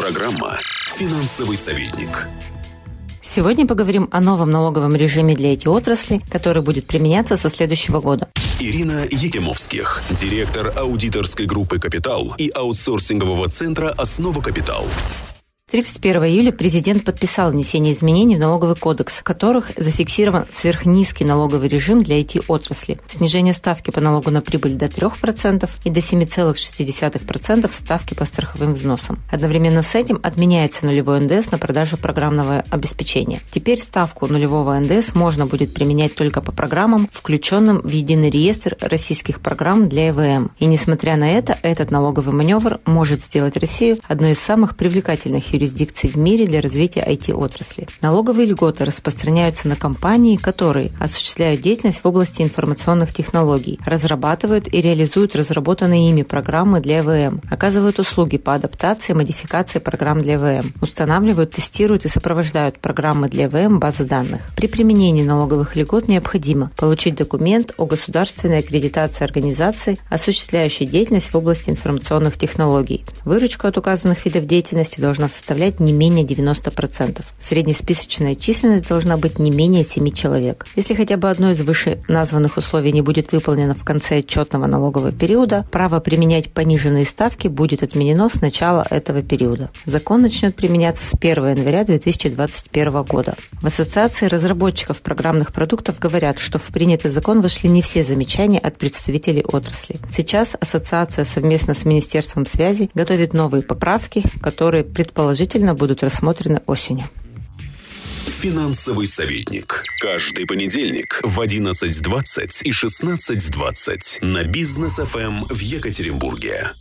Программа «Финансовый советник». Сегодня поговорим о новом налоговом режиме для IT-отрасли, который будет применяться со следующего года. Ирина Егемовских, директор аудиторской группы «Капитал» и аутсорсингового центра «Основа Капитал». 31 июля президент подписал внесение изменений в налоговый кодекс, в которых зафиксирован сверхнизкий налоговый режим для IT-отрасли, снижение ставки по налогу на прибыль до 3% и до 7,6% ставки по страховым взносам. Одновременно с этим отменяется нулевой НДС на продажу программного обеспечения. Теперь ставку нулевого НДС можно будет применять только по программам, включенным в единый реестр российских программ для ЭВМ. И несмотря на это, этот налоговый маневр может сделать Россию одной из самых привлекательных юрисдикций в мире для развития IT-отрасли. Налоговые льготы распространяются на компании, которые осуществляют деятельность в области информационных технологий, разрабатывают и реализуют разработанные ими программы для ЭВМ, оказывают услуги по адаптации и модификации программ для ЭВМ, устанавливают, тестируют и сопровождают программы для ЭВМ базы данных. При применении налоговых льгот необходимо получить документ о государственной аккредитации организации, осуществляющей деятельность в области информационных технологий. Выручка от указанных видов деятельности должна составлять составлять не менее 90%. Среднесписочная численность должна быть не менее 7 человек. Если хотя бы одно из выше названных условий не будет выполнено в конце отчетного налогового периода, право применять пониженные ставки будет отменено с начала этого периода. Закон начнет применяться с 1 января 2021 года. В Ассоциации разработчиков программных продуктов говорят, что в принятый закон вошли не все замечания от представителей отрасли. Сейчас Ассоциация совместно с Министерством связи готовит новые поправки, которые предположительно предположительно будут рассмотрены осенью. Финансовый советник. Каждый понедельник в 11.20 и 16.20 на бизнес ФМ в Екатеринбурге.